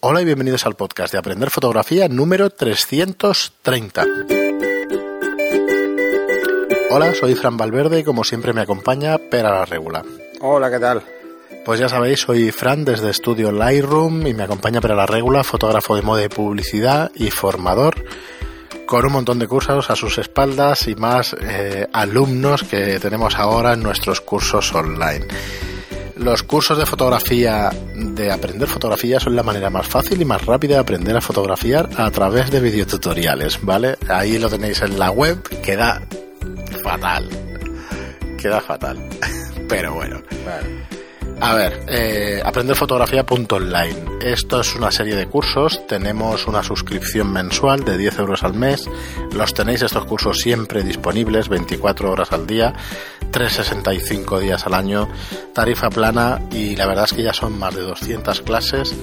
Hola y bienvenidos al podcast de Aprender Fotografía número 330. Hola, soy Fran Valverde y como siempre me acompaña Pera la Regula. Hola, ¿qué tal? Pues ya sabéis, soy Fran desde Estudio Lightroom y me acompaña Pera la Regula, fotógrafo de moda y publicidad y formador con un montón de cursos a sus espaldas y más eh, alumnos que tenemos ahora en nuestros cursos online. Los cursos de fotografía, de aprender fotografía, son la manera más fácil y más rápida de aprender a fotografiar a través de videotutoriales, ¿vale? Ahí lo tenéis en la web, queda fatal. Queda fatal. Pero bueno. A ver, eh, aprenderfotografía.online. Esto es una serie de cursos. Tenemos una suscripción mensual de 10 euros al mes. Los tenéis estos cursos siempre disponibles, 24 horas al día, 365 días al año, tarifa plana y la verdad es que ya son más de 200 clases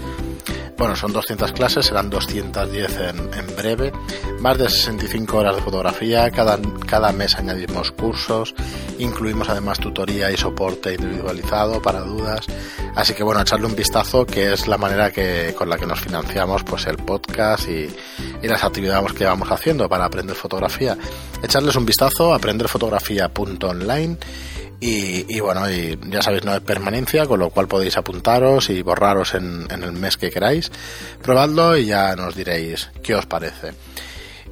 bueno, son 200 clases, serán 210 en, en breve, más de 65 horas de fotografía, cada, cada mes añadimos cursos, incluimos además tutoría y soporte individualizado para dudas, así que bueno, echarle un vistazo que es la manera que, con la que nos financiamos pues el podcast y, y las actividades que vamos haciendo para aprender fotografía. Echarles un vistazo, aprenderfotografía.online y, y, bueno, y ya sabéis, no hay permanencia, con lo cual podéis apuntaros y borraros en, en, el mes que queráis. Probadlo y ya nos diréis qué os parece.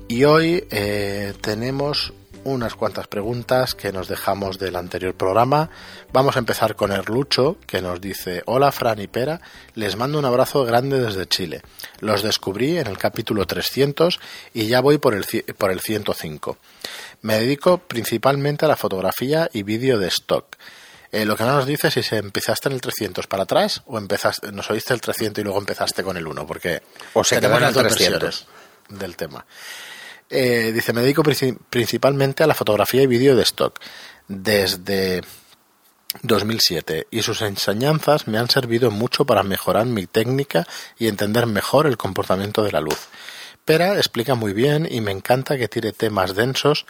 Y hoy eh, tenemos unas cuantas preguntas que nos dejamos del anterior programa. Vamos a empezar con Erlucho, que nos dice, hola Fran y Pera, les mando un abrazo grande desde Chile. Los descubrí en el capítulo 300 y ya voy por el, por el 105. Me dedico principalmente a la fotografía y vídeo de stock. Eh, lo que no nos dice es si se empezaste en el 300 para atrás o empezaste, nos oíste el 300 y luego empezaste con el 1, porque o se las dos 300 versiones del tema. Eh, dice, me dedico principalmente a la fotografía y vídeo de stock desde 2007 y sus enseñanzas me han servido mucho para mejorar mi técnica y entender mejor el comportamiento de la luz. Pera explica muy bien y me encanta que tire temas densos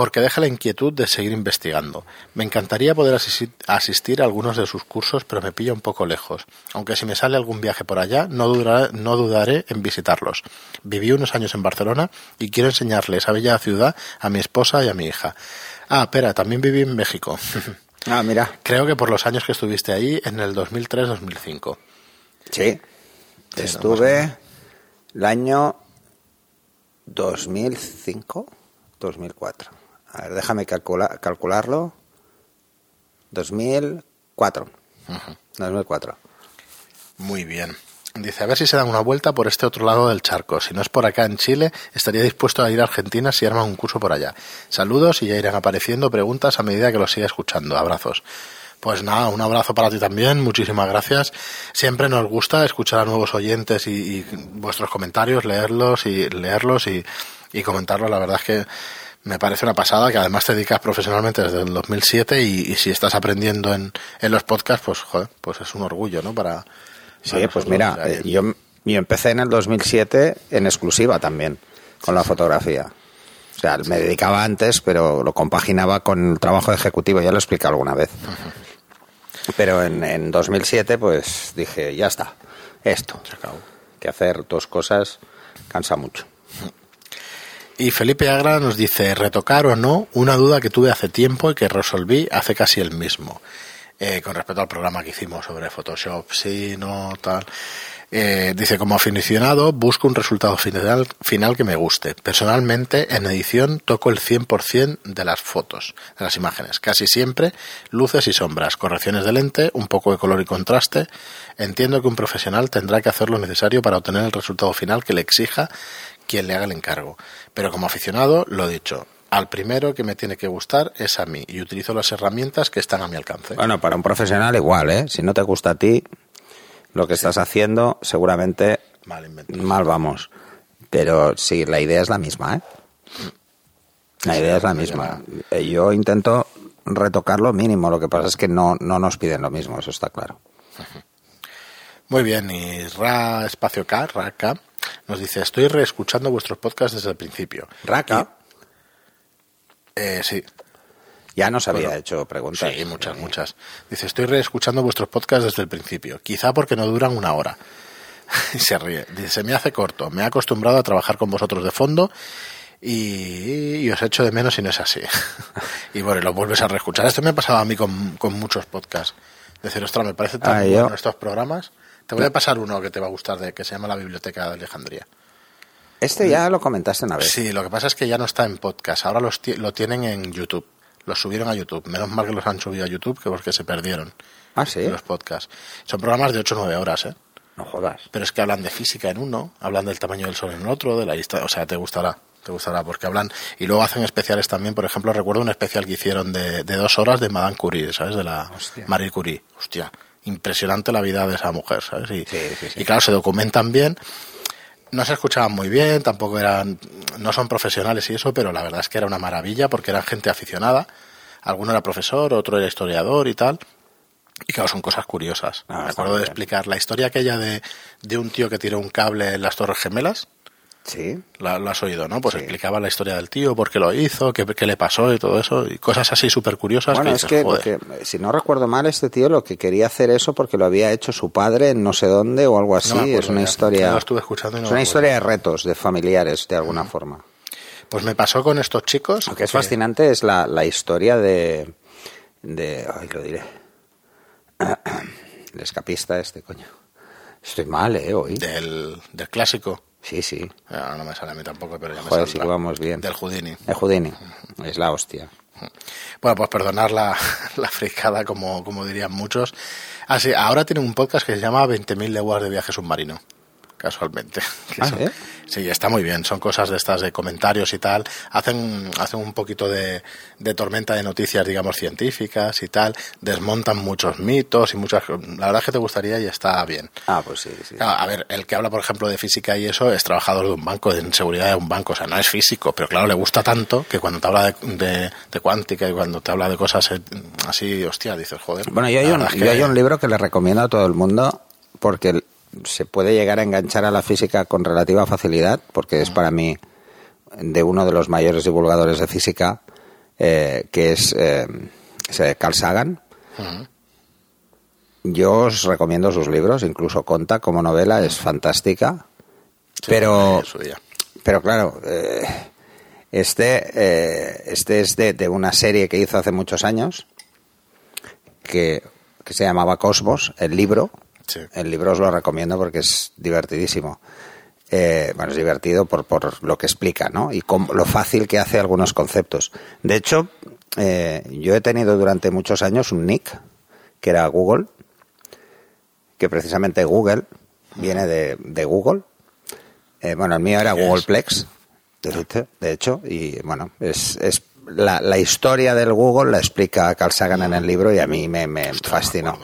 porque deja la inquietud de seguir investigando. Me encantaría poder asistir, a algunos de sus cursos, pero me pilla un poco lejos. Aunque si me sale algún viaje por allá, no dudaré, no dudaré en visitarlos. Viví unos años en Barcelona y quiero enseñarle esa bella ciudad a mi esposa y a mi hija. Ah, espera, también viví en México. Ah, mira. Creo que por los años que estuviste ahí, en el 2003-2005. Sí. Estuve el año 2005, 2004. A ver, déjame calcula, calcularlo. 2004. Uh -huh. 2004. Muy bien. Dice, a ver si se dan una vuelta por este otro lado del charco. Si no es por acá en Chile, estaría dispuesto a ir a Argentina si arman un curso por allá. Saludos y ya irán apareciendo preguntas a medida que los siga escuchando. Abrazos. Pues nada, un abrazo para ti también, muchísimas gracias. Siempre nos gusta escuchar a nuevos oyentes y, y vuestros comentarios, leerlos y leerlos y, y comentarlos. La verdad es que me parece una pasada que además te dedicas profesionalmente desde el 2007 y, y si estás aprendiendo en, en, los podcasts, pues joder, pues es un orgullo, ¿no? Para, sí, para pues mira, yo, yo empecé en el 2007 en exclusiva también con la fotografía. O sea, me dedicaba antes, pero lo compaginaba con el trabajo ejecutivo, ya lo expliqué alguna vez. Pero en, en 2007, pues dije, ya está, esto. Se acabó. Que hacer dos cosas cansa mucho. Y Felipe Agra nos dice, retocar o no, una duda que tuve hace tiempo y que resolví hace casi el mismo. Eh, con respecto al programa que hicimos sobre Photoshop, sí, no, tal. Eh, dice, como aficionado, busco un resultado final, final que me guste. Personalmente, en edición toco el 100% de las fotos, de las imágenes. Casi siempre, luces y sombras, correcciones de lente, un poco de color y contraste. Entiendo que un profesional tendrá que hacer lo necesario para obtener el resultado final que le exija quien le haga el encargo. Pero como aficionado, lo dicho, al primero que me tiene que gustar es a mí y utilizo las herramientas que están a mi alcance. Bueno, para un profesional igual, ¿eh? Si no te gusta a ti, lo que sí. estás haciendo seguramente mal, mal vamos. Pero sí, la idea es la misma, ¿eh? La idea es la misma. Eh, Yo intento retocar lo mínimo, lo que pasa es que no, no nos piden lo mismo, eso está claro. Muy bien, y Ra Espacio K, Ra K, nos dice, estoy reescuchando vuestros podcasts desde el principio. Raka. Y, eh, sí. Ya nos había bueno, hecho preguntas. Sí, muchas, muchas. Dice, estoy reescuchando vuestros podcasts desde el principio. Quizá porque no duran una hora. y se ríe. Dice, se me hace corto. Me he acostumbrado a trabajar con vosotros de fondo y, os echo de menos si no es así. y bueno, lo vuelves a reescuchar. Esto me ha pasado a mí con, con muchos podcasts. Decir, ostras, me parece tan ah, bueno estos programas. Te voy a pasar uno que te va a gustar, de que se llama La Biblioteca de Alejandría. Este ya lo comentaste una vez. Sí, lo que pasa es que ya no está en podcast. Ahora los lo tienen en YouTube. Los subieron a YouTube. Menos mal que los han subido a YouTube que porque se perdieron. Ah, sí. Los podcasts. Son programas de 8 o 9 horas, ¿eh? No jodas. Pero es que hablan de física en uno, hablan del tamaño del sol en otro, de la lista. O sea, te gustará te gustará porque hablan y luego hacen especiales también por ejemplo recuerdo un especial que hicieron de, de dos horas de Madame Curie sabes de la Marie Curie hostia impresionante la vida de esa mujer sabes y, y claro se documentan bien no se escuchaban muy bien, tampoco eran, no son profesionales y eso, pero la verdad es que era una maravilla porque eran gente aficionada. Alguno era profesor, otro era historiador y tal. Y claro, son cosas curiosas. Ah, Me acuerdo de explicar la historia aquella de, de un tío que tiró un cable en las Torres Gemelas. Sí. La, lo has oído, ¿no? Pues explicaba la historia del tío, por qué lo hizo, qué, qué le pasó y todo eso, y cosas así súper curiosas. Bueno, es que, si no recuerdo mal, este tío lo que quería hacer eso porque lo había hecho su padre en no sé dónde o algo así. es una historia. estuve escuchando es una historia de retos, de familiares, de alguna forma. Pues me pasó con estos chicos. Lo que es fascinante es la, la historia de. de. Ay, lo diré. El escapista este, coño. Estoy mal, ¿eh? Hoy. Del, del clásico. Sí, sí. no me sale a mí tampoco, pero ya me Joder, sí que vamos bien. Del Houdini. El Houdini. Es la hostia. Bueno, pues perdonar la, la fricada, como, como dirían muchos. Ah, ahora tiene un podcast que se llama 20.000 leguas de viaje submarino casualmente. Ah, sí, está muy bien. Son cosas de estas de comentarios y tal. Hacen, hacen un poquito de, de, tormenta de noticias, digamos, científicas y tal. Desmontan muchos mitos y muchas. La verdad es que te gustaría y está bien. Ah, pues sí, sí. a ver, el que habla, por ejemplo, de física y eso es trabajador de un banco, de seguridad de un banco. O sea, no es físico, pero claro, le gusta tanto que cuando te habla de, de, cuántica y cuando te habla de cosas eh, así, hostia, dices, joder. Bueno, yo hay, un, yo hay un libro que le recomiendo a todo el mundo porque se puede llegar a enganchar a la física con relativa facilidad, porque es para mí de uno de los mayores divulgadores de física, eh, que es eh, Carl Sagan. Yo os recomiendo sus libros, incluso Conta como novela es fantástica, pero, pero claro, eh, este, este es de, de, una serie que hizo hace muchos años, que, que se llamaba Cosmos, el libro, el libro os lo recomiendo porque es divertidísimo. Eh, bueno, es divertido por, por lo que explica, ¿no? Y lo fácil que hace algunos conceptos. De hecho, eh, yo he tenido durante muchos años un nick que era Google, que precisamente Google viene de, Google. Eh, bueno, el mío era Googleplex, de hecho, y bueno, es, es la, la, historia del Google la explica Carl Sagan en el libro y a mí me, me fascinó.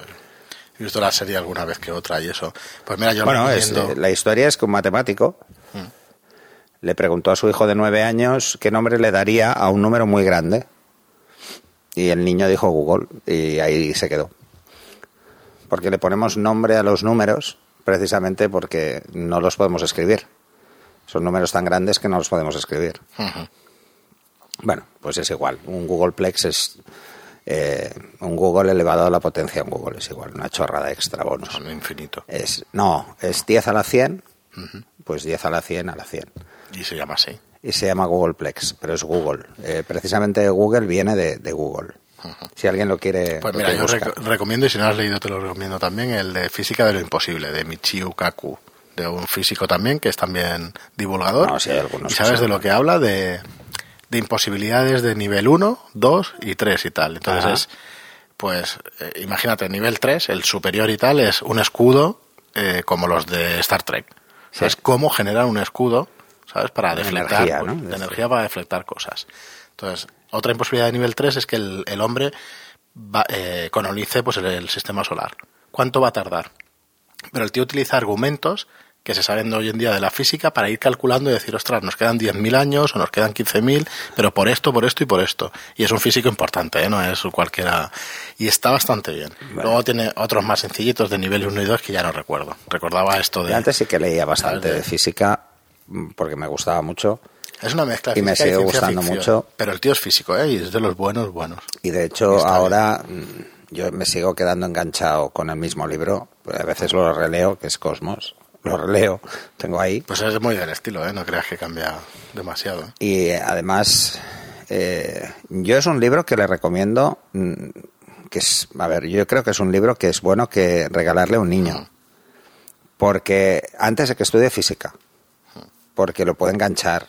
He visto la serie alguna vez que otra y eso. Pues mira, yo Bueno, la historia es que un matemático mm. le preguntó a su hijo de nueve años qué nombre le daría a un número muy grande. Y el niño dijo Google y ahí se quedó. Porque le ponemos nombre a los números precisamente porque no los podemos escribir. Son números tan grandes que no los podemos escribir. Bueno, pues es igual. Un Googleplex es eh, un Google elevado a la potencia en Google es igual, una chorrada extra bonus. Son infinito. Es, no, es 10 a la 100, pues 10 a la 100 a la 100. Y se llama así. Y se llama Googleplex, pero es Google. Eh, precisamente Google viene de, Google. Si alguien lo quiere. Pues mira, yo recomiendo, y si no has leído, te lo recomiendo también, el de Física de lo Imposible, de Michio Kaku, de un físico también, que es también divulgador. No, hay algunos ¿Y sabes de lo que habla? De, de imposibilidades de nivel 1, 2 y 3 y tal. Entonces es, pues, eh, imagínate, nivel 3, el superior y tal, es un escudo eh, como los de Star Trek. Es cómo generar un escudo, ¿sabes? Para deflectar, energía, de energía para deflectar cosas. Entonces, otra imposibilidad de nivel 3 es que el, el hombre va, eh, colonice pues, el sistema solar. ¿Cuánto va a tardar? Pero el tío utiliza argumentos que se saben hoy en día de la física para ir calculando y decir, ostras, nos quedan 10.000 años o nos quedan 15.000, pero por esto, por esto y por esto. Y es un físico importante, ¿eh? no es cualquiera. Y está bastante bien. Luego tiene otros más sencillitos de nivel 1 y 2 que ya no recuerdo. Recordaba esto de... antes sí que leía bastante de física porque me gustaba mucho. Es una mezcla y me sigue gustando mucho. Pero el tío es físico, ¿eh? Y es de los buenos, buenos. Y de hecho, ahora mm, yo me sigo quedando enganchado con el mismo libro. A veces lo releo, que es Cosmos lo releo, tengo ahí. Pues es muy del estilo, ¿eh? No creas que cambia demasiado. Y además, eh, yo es un libro que le recomiendo, mm, que es, a ver, yo creo que es un libro que es bueno que regalarle a un niño. Porque antes de que estudie física, porque lo puede enganchar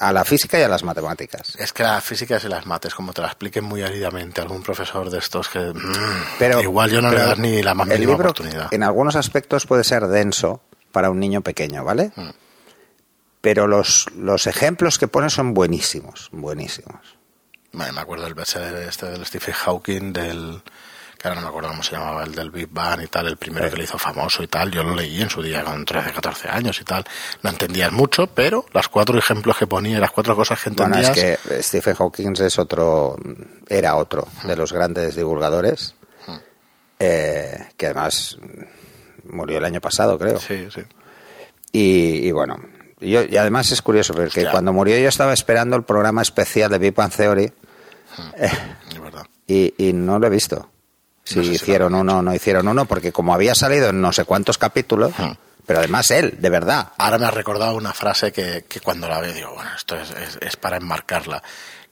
a la física y a las matemáticas. Es que la física y las mates, como te la expliquen muy áridamente algún profesor de estos que mm, pero, igual yo no le das ni la más mínima oportunidad. En algunos aspectos puede ser denso para un niño pequeño, ¿vale? Mm. Pero los, los ejemplos que pone son buenísimos, buenísimos. me acuerdo del bestseller este del Stephen Hawking, del que ahora no me acuerdo cómo se llamaba, el del Big Bang y tal, el primero que le hizo famoso y tal, yo lo leí en su día con 13, 14 años y tal. No entendías mucho, pero las cuatro ejemplos que ponía, las cuatro cosas que entendías... Bueno, es que Stephen Hawking es otro, era otro de los grandes divulgadores, eh, que además murió el año pasado, creo. Sí, sí. Y, bueno, yo, y además es curioso, porque cuando murió yo estaba esperando el programa especial de Big Bang Theory. Eh, y, y no lo he visto si hicieron uno o no hicieron uno, porque como había salido en no sé cuántos capítulos, hmm. pero además él, de verdad. Ahora me ha recordado una frase que, que cuando la veo digo, bueno, esto es, es, para enmarcarla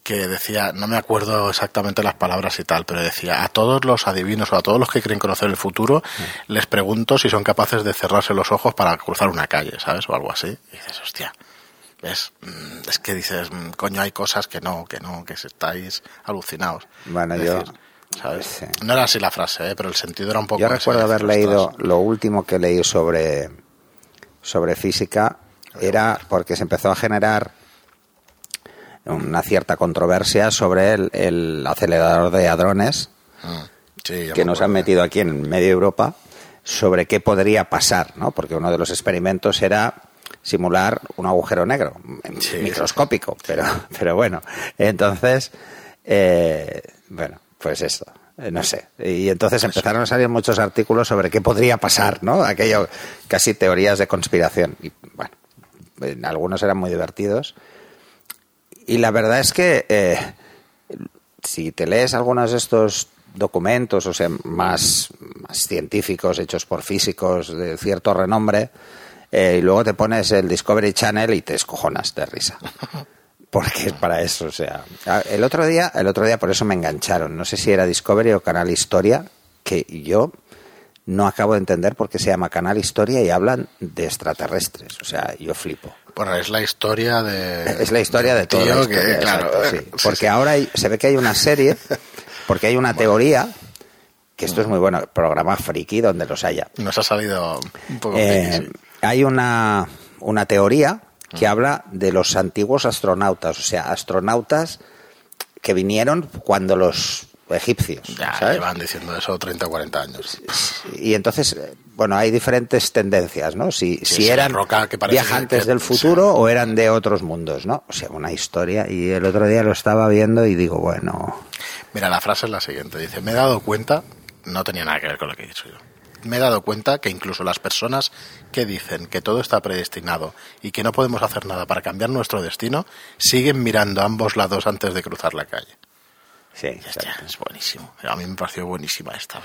que decía, no me acuerdo exactamente las palabras y tal, pero decía, a todos los adivinos o a todos los que quieren conocer el futuro, hmm. les pregunto si son capaces de cerrarse los ojos para cruzar una calle, ¿sabes? O algo así. Y dices, hostia, ¿ves? Mm, es que dices, mm, coño, hay cosas que no, que no, que estáis alucinados. Bueno, yo... No era así la frase, ¿eh? pero el sentido era un poco... Yo recuerdo haber leído, lo último que leí sobre, sobre física era porque se empezó a generar una cierta controversia sobre el, acelerador de hadrones ah, que nos han metido aquí en medio Europa sobre qué podría pasar, ¿no? Porque uno de los experimentos era simular un agujero negro, microscópico, pero, pero bueno. Entonces, eh, bueno, pues eso, eh, no sé. Y entonces empezaron a salir muchos artículos sobre qué podría pasar, ¿no? Aquello, casi teorías de conspiración. Y bueno, algunos eran muy divertidos. Y la verdad es que eh, si te lees algunos de estos documentos, o sea, más, más científicos, hechos por físicos de cierto renombre, eh, y luego te pones el Discovery Channel y te escojonas de risa. porque es para eso, o sea, el otro día, el otro día por eso me engancharon, no sé si era Discovery o Canal Historia, que yo no acabo de entender por qué se llama Canal Historia y hablan de extraterrestres, o sea, yo flipo. Bueno, es la historia de es la historia de todo, claro, porque ahora se ve que hay una serie, porque hay una teoría que esto es muy bueno, programa friki donde los haya. Nos ha salido un poco eh, Hay una una teoría que habla de los antiguos astronautas, o sea, astronautas que vinieron cuando los egipcios. Ya, llevan diciendo eso 30 o 40 años. Y entonces, bueno, hay diferentes tendencias, ¿no? Si, si eran viajantes del futuro o, eran de otros mundos, ¿no? O sea, una historia. Y el otro día lo estaba viendo y digo, bueno. Mira, la frase es la siguiente: dice, me he dado cuenta, no tenía nada que ver con lo que he dicho yo me he dado cuenta que incluso las personas que dicen que todo está predestinado y que no podemos hacer nada para cambiar nuestro destino, siguen mirando a ambos lados antes de cruzar la calle. Sí, es buenísimo. A mí me pareció buenísima esta.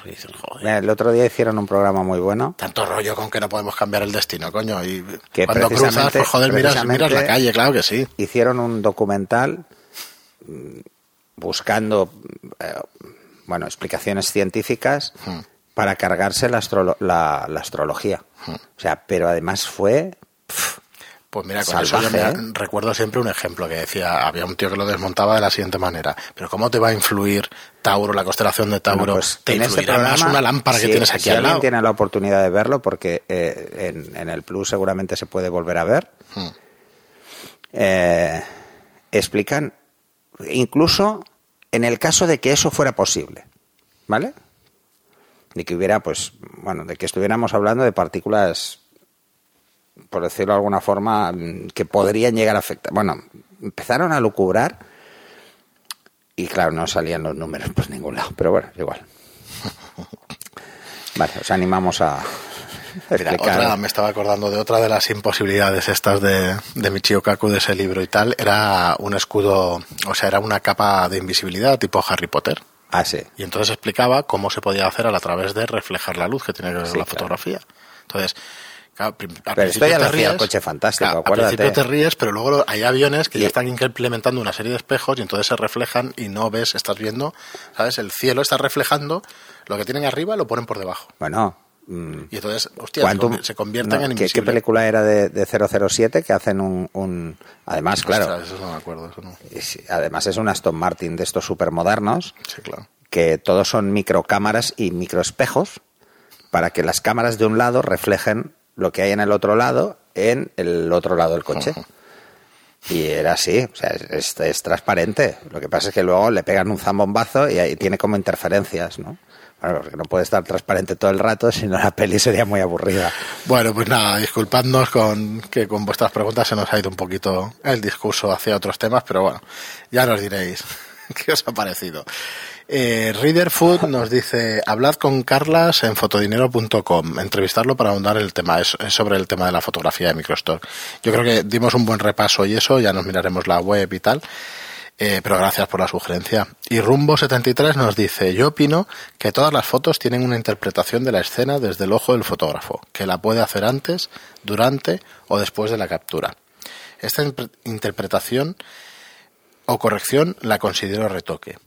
El otro día hicieron un programa muy bueno. Tanto rollo con que no podemos cambiar el destino, coño. Y que cuando cruzas, pues joder, miras, miras la calle, claro que sí. Hicieron un documental mm, buscando, eh, bueno, explicaciones científicas. Hmm para cargarse la, la, astrología. O sea, pero además fue... pues mira, con eso yo ¿eh? recuerdo siempre un ejemplo que decía, había un tío que lo desmontaba de la siguiente manera, pero ¿cómo te va a influir Tauro, la constelación de Tauro? pues te en este programa, una lámpara que tienes aquí si alguien tiene la oportunidad de verlo, porque eh, en, el Plus seguramente se puede volver a ver, eh, explican, incluso en el caso de que eso fuera posible, ¿vale? de que hubiera, pues, bueno, de que estuviéramos hablando de partículas, por decirlo de alguna forma, que podrían llegar a afectar. Bueno, empezaron a lucubrar y claro, no salían los números por ningún lado, pero bueno, igual. Vale, os animamos a, Mira, me estaba acordando de otra de las imposibilidades estas de, de Michio Kaku de ese libro y tal. Era un escudo, o sea, era una capa de invisibilidad tipo Harry Potter. Ah, sí. Y entonces explicaba cómo se podía hacer a través de reflejar la luz que tiene que ver la fotografía. Entonces, pero esto ya lo hacía el coche fantástico, acuérdate. Al principio te ríes, pero luego hay aviones que ya están implementando una serie de espejos y entonces se reflejan y no ves, estás viendo, ¿sabes? El cielo está reflejando, lo que tienen arriba lo ponen por debajo. Bueno, mm. y entonces, hostia, se convierten en ¿qué, ¿Qué película era de, de 007 que hacen un... Además, claro... eso no me acuerdo, eso no. Además es un Aston Martin de estos supermodernos. Sí, claro. Que todos son microcámaras y microespejos para que las cámaras de un lado reflejen lo que hay en el otro lado en el otro lado del coche. Y era así, o sea, es, transparente. Lo que pasa es que luego le pegan un zambombazo y ahí tiene como interferencias, ¿no? Bueno, porque no puede estar transparente todo el rato, sino la peli sería muy aburrida. Bueno, pues nada, disculpadnos con que con vuestras preguntas se nos ha ido un poquito el discurso hacia otros temas, pero bueno, ya nos diréis qué os ha parecido. Eh, nos dice, hablad con Carlas en fotodinero.com, entrevistarlo para ahondar el tema, es, sobre el tema de la fotografía de Microstock. Yo creo que dimos un buen repaso y eso, ya nos miraremos la web y tal. Eh, pero gracias por la sugerencia. Y Rumbo73 nos dice, yo opino que todas las fotos tienen una interpretación de la escena desde el ojo del fotógrafo, que la puede hacer antes, durante o después de la captura. Esta interpretación o corrección la considero retoque.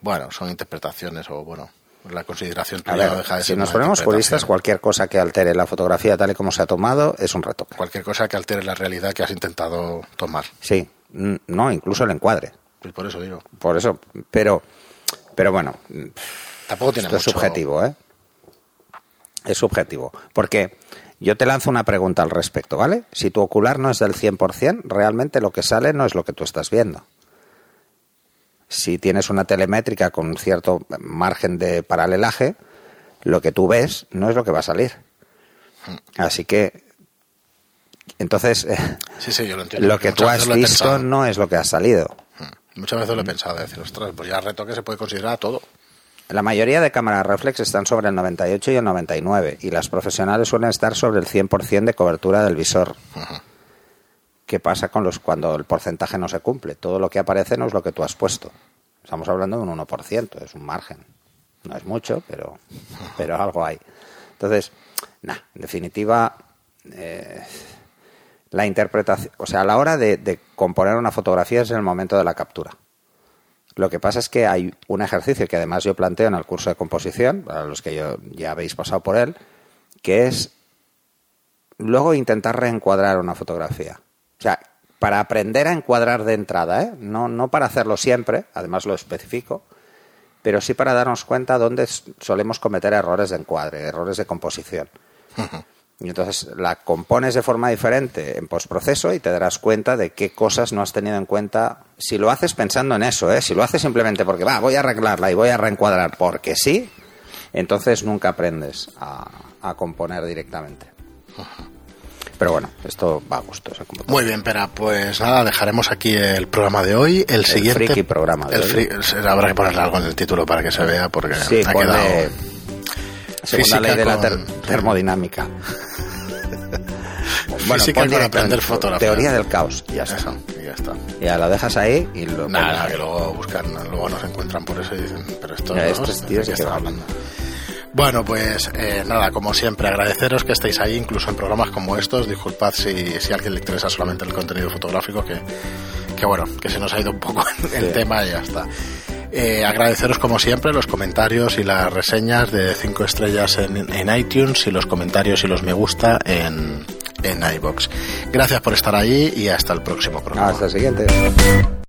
Bueno, son interpretaciones o bueno, la consideración tuya deja de Si nos ponemos puristas, cualquier cosa que altere la fotografía tal y como se ha tomado es un retoque. Cualquier cosa que altere la realidad que has intentado tomar. Sí, no, incluso el encuadre. Pues por eso digo. Por eso, pero, pero bueno. Tampoco tiene esto es subjetivo, ¿eh? Es subjetivo. Porque yo te lanzo una pregunta al respecto, ¿vale? Si tu ocular no es del 100%, realmente lo que sale no es lo que tú estás viendo si tienes una telemétrica con un cierto margen de paralelaje, lo que tú ves no es lo que va a salir. Así que, entonces, lo, que tú has visto no es lo que ha salido. Muchas veces lo he pensado, de decir, ostras, pues ya retoque se puede considerar todo. La mayoría de cámaras reflex están sobre el 98 y el 99 y las profesionales suelen estar sobre el 100% de cobertura del visor. ¿Qué pasa con los cuando el porcentaje no se cumple? Todo lo que aparece no es lo que tú has puesto. Estamos hablando de un 1%, es un margen. No es mucho, pero, pero algo hay. Entonces, nada, en definitiva, eh, la interpretación, o sea, a la hora de, componer una fotografía es en el momento de la captura. Lo que pasa es que hay un ejercicio que además yo planteo en el curso de composición, para los que yo, ya habéis pasado por él, que es luego intentar reencuadrar una fotografía. O sea, para aprender a encuadrar de entrada, ¿eh? no, no para hacerlo siempre, además lo especifico, pero sí para darnos cuenta dónde solemos cometer errores de encuadre, errores de composición. Y entonces la compones de forma diferente en postproceso y te darás cuenta de qué cosas no has tenido en cuenta. Si lo haces pensando en eso, ¿eh? si lo haces simplemente porque va, voy a arreglarla y voy a reencuadrar porque sí, entonces nunca aprendes a, a componer directamente. Pero bueno, esto va a gusto. Muy bien, pero pues nada, dejaremos aquí el programa de hoy. El, siguiente. Friki programa. el habrá que ponerle algo en el título para que se vea, porque sí, ha quedado. Segunda ley de la termodinámica. bueno, Física con aprender fotografía. Teoría del caos. Ya está. ya está. Ya lo dejas ahí y lo. Nada, que luego buscan, luego nos encuentran por eso y dicen, pero esto. Ya, no, estos tíos que hablando. Bueno, pues eh, nada, como siempre, agradeceros que estéis ahí, incluso en programas como estos. Disculpad si, si a alguien le interesa solamente el contenido fotográfico, que, que bueno, que se nos ha ido un poco el tema y ya está. Eh, agradeceros como siempre los comentarios y las reseñas de 5 estrellas en, en, iTunes y los comentarios y los me gusta en, en iBox. Gracias por estar ahí y hasta el próximo programa. Hasta el siguiente.